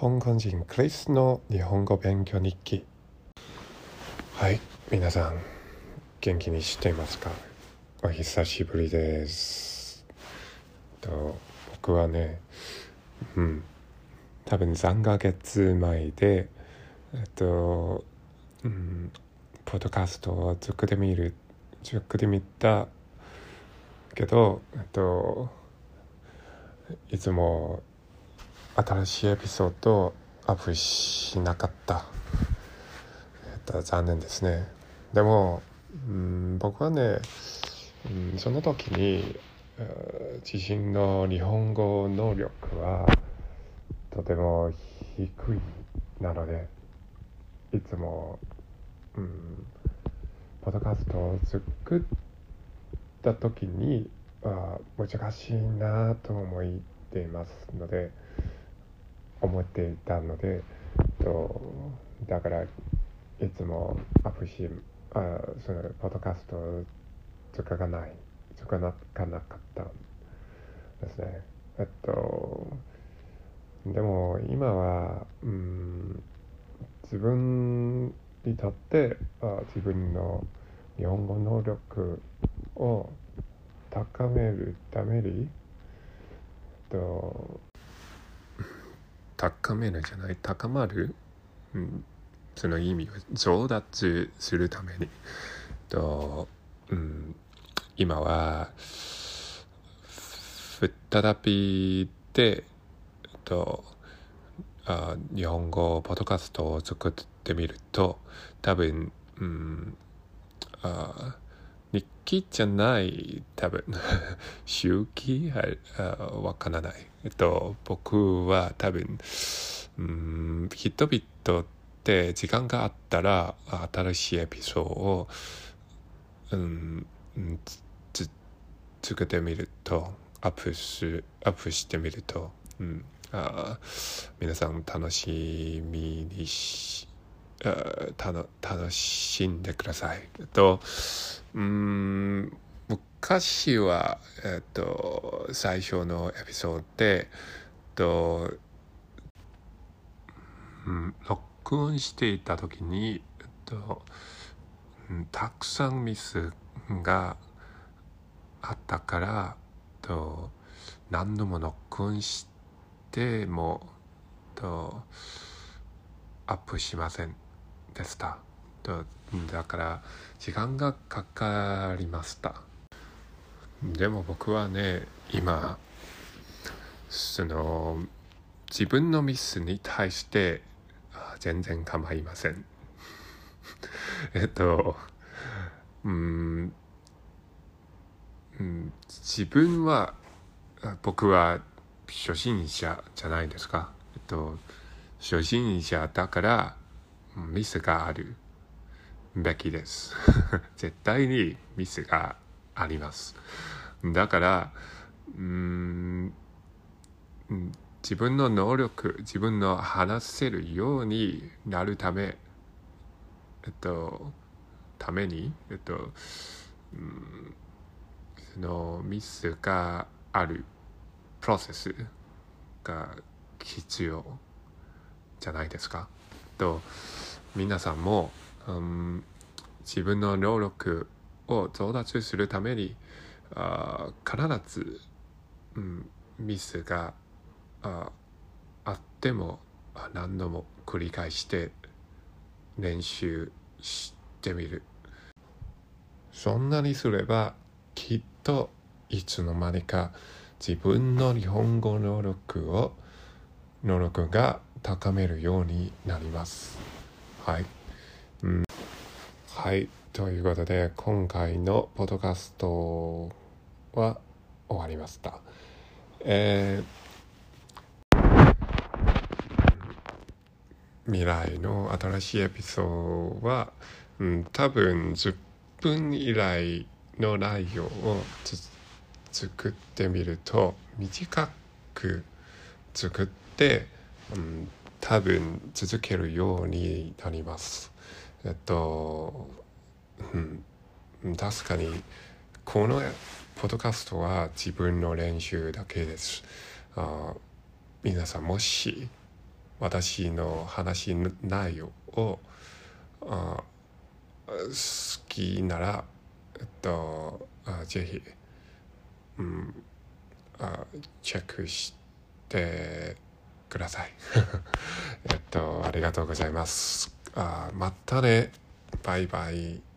香港人クリスの日本語勉強日記。はい皆さん元気にしていますか？お久しぶりです。と僕はねうん多分3ヶ月前でえっとうんポッドキャストを作ってみる作ってみたけどえっといつも新しいエピソードをアップしなかった、えっと、残念ですね。でも、うん、僕はね、うん、その時に自身の日本語能力はとても低いなのでいつも、うん、ポッドキャストを作った時にあ難しいなと思っていますので思っていたのでとだからいつもアプしあそのポッドキャストを使わない使わなかったですね。えっとでも今はうん自分にとってあ自分の日本語能力を高めるためにと高めるじゃない？高まる、うん、その意味を上達するために。と、うん、今は再びでとあ日本語ポッドキャストを作ってみると多分、うん、あ日記じゃない多分。周期？はわからない。えっと僕は多分うん人々って時間があったら新しいエピソードをうんつ作ってみるとアップしアップしてみると、うん、あ皆さん楽しみにし楽しんでください。えっとうん昔は、えっと、最初のエピソードで、とうん、録音していた時に、えっと、たくさんミスがあったからと何度も録音してもとアップしませんでした。だから時間がかかりました。でも僕はね今その自分のミスに対して全然構いません。えっとうん自分は僕は初心者じゃないですか？えっと初心者だからミスがあるべきです。絶対にミスがあります。だから、うん、自分の能力、自分の話せるようになるため、えっと、ために、えっと、うん、そのミスがあるプロセスが必要じゃないですか。と皆さんもうん、自分の能力を上達するためにあ必ず、うん、ミスがああっても何度も繰り返して練習してみる。そんなにすればきっといつの間にか自分の日本語能力を能力が高めるようになります。はい。うん、はいということで今回のポッドキャストは終わりましたえー、未来の新しいエピソードは、うん、多分10分以来の内容を作ってみると短く作って、うん、多分続けるようになります。えっと、うん、確かにこのポッドキャストは自分の練習だけです。あ皆さんもし私の話内容をあ好きなら、えっと、あぜひ、うん、あチェックしてください。えっと、ありがとうございます。あまたね。バイバイ。